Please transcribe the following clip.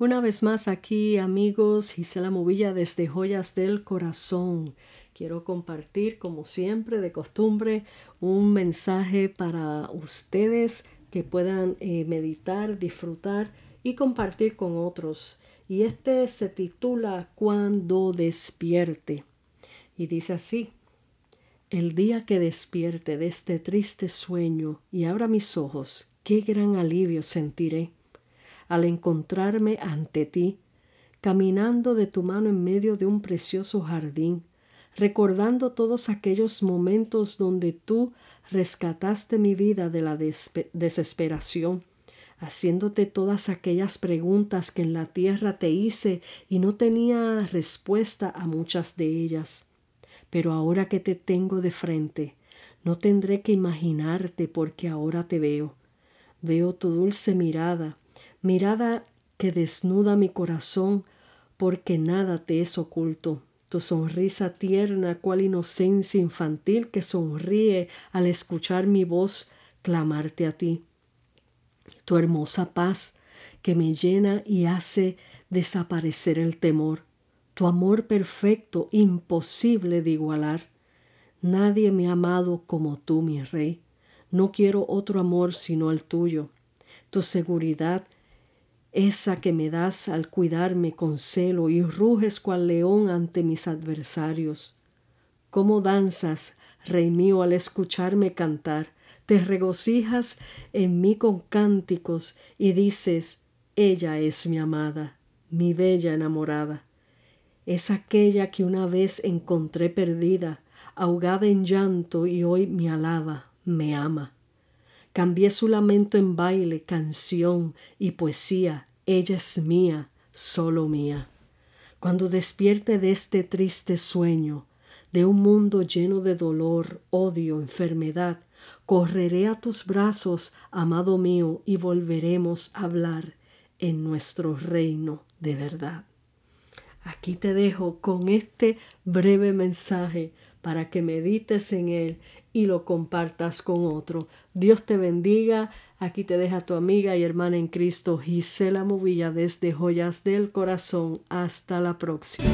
Una vez más aquí, amigos, Gisela Movilla desde Joyas del Corazón. Quiero compartir, como siempre, de costumbre, un mensaje para ustedes que puedan eh, meditar, disfrutar y compartir con otros. Y este se titula Cuando despierte. Y dice así, el día que despierte de este triste sueño y abra mis ojos, qué gran alivio sentiré al encontrarme ante ti, caminando de tu mano en medio de un precioso jardín, recordando todos aquellos momentos donde tú rescataste mi vida de la desesperación, haciéndote todas aquellas preguntas que en la tierra te hice y no tenía respuesta a muchas de ellas. Pero ahora que te tengo de frente, no tendré que imaginarte porque ahora te veo. Veo tu dulce mirada, mirada que desnuda mi corazón, porque nada te es oculto. Tu sonrisa tierna, cual inocencia infantil que sonríe al escuchar mi voz clamarte a ti. Tu hermosa paz que me llena y hace desaparecer el temor. Tu amor perfecto, imposible de igualar. Nadie me ha amado como tú, mi rey. No quiero otro amor sino el tuyo. Tu seguridad esa que me das al cuidarme con celo y ruges cual león ante mis adversarios. ¿Cómo danzas, rey mío, al escucharme cantar? Te regocijas en mí con cánticos y dices, ella es mi amada, mi bella enamorada. Es aquella que una vez encontré perdida, ahogada en llanto y hoy me alaba, me ama. Cambié su lamento en baile, canción y poesía. Ella es mía, solo mía. Cuando despierte de este triste sueño, de un mundo lleno de dolor, odio, enfermedad, correré a tus brazos, amado mío, y volveremos a hablar en nuestro reino de verdad. Aquí te dejo con este breve mensaje para que medites en él y lo compartas con otro. Dios te bendiga. Aquí te deja tu amiga y hermana en Cristo, Gisela Movilla, desde Joyas del Corazón. Hasta la próxima.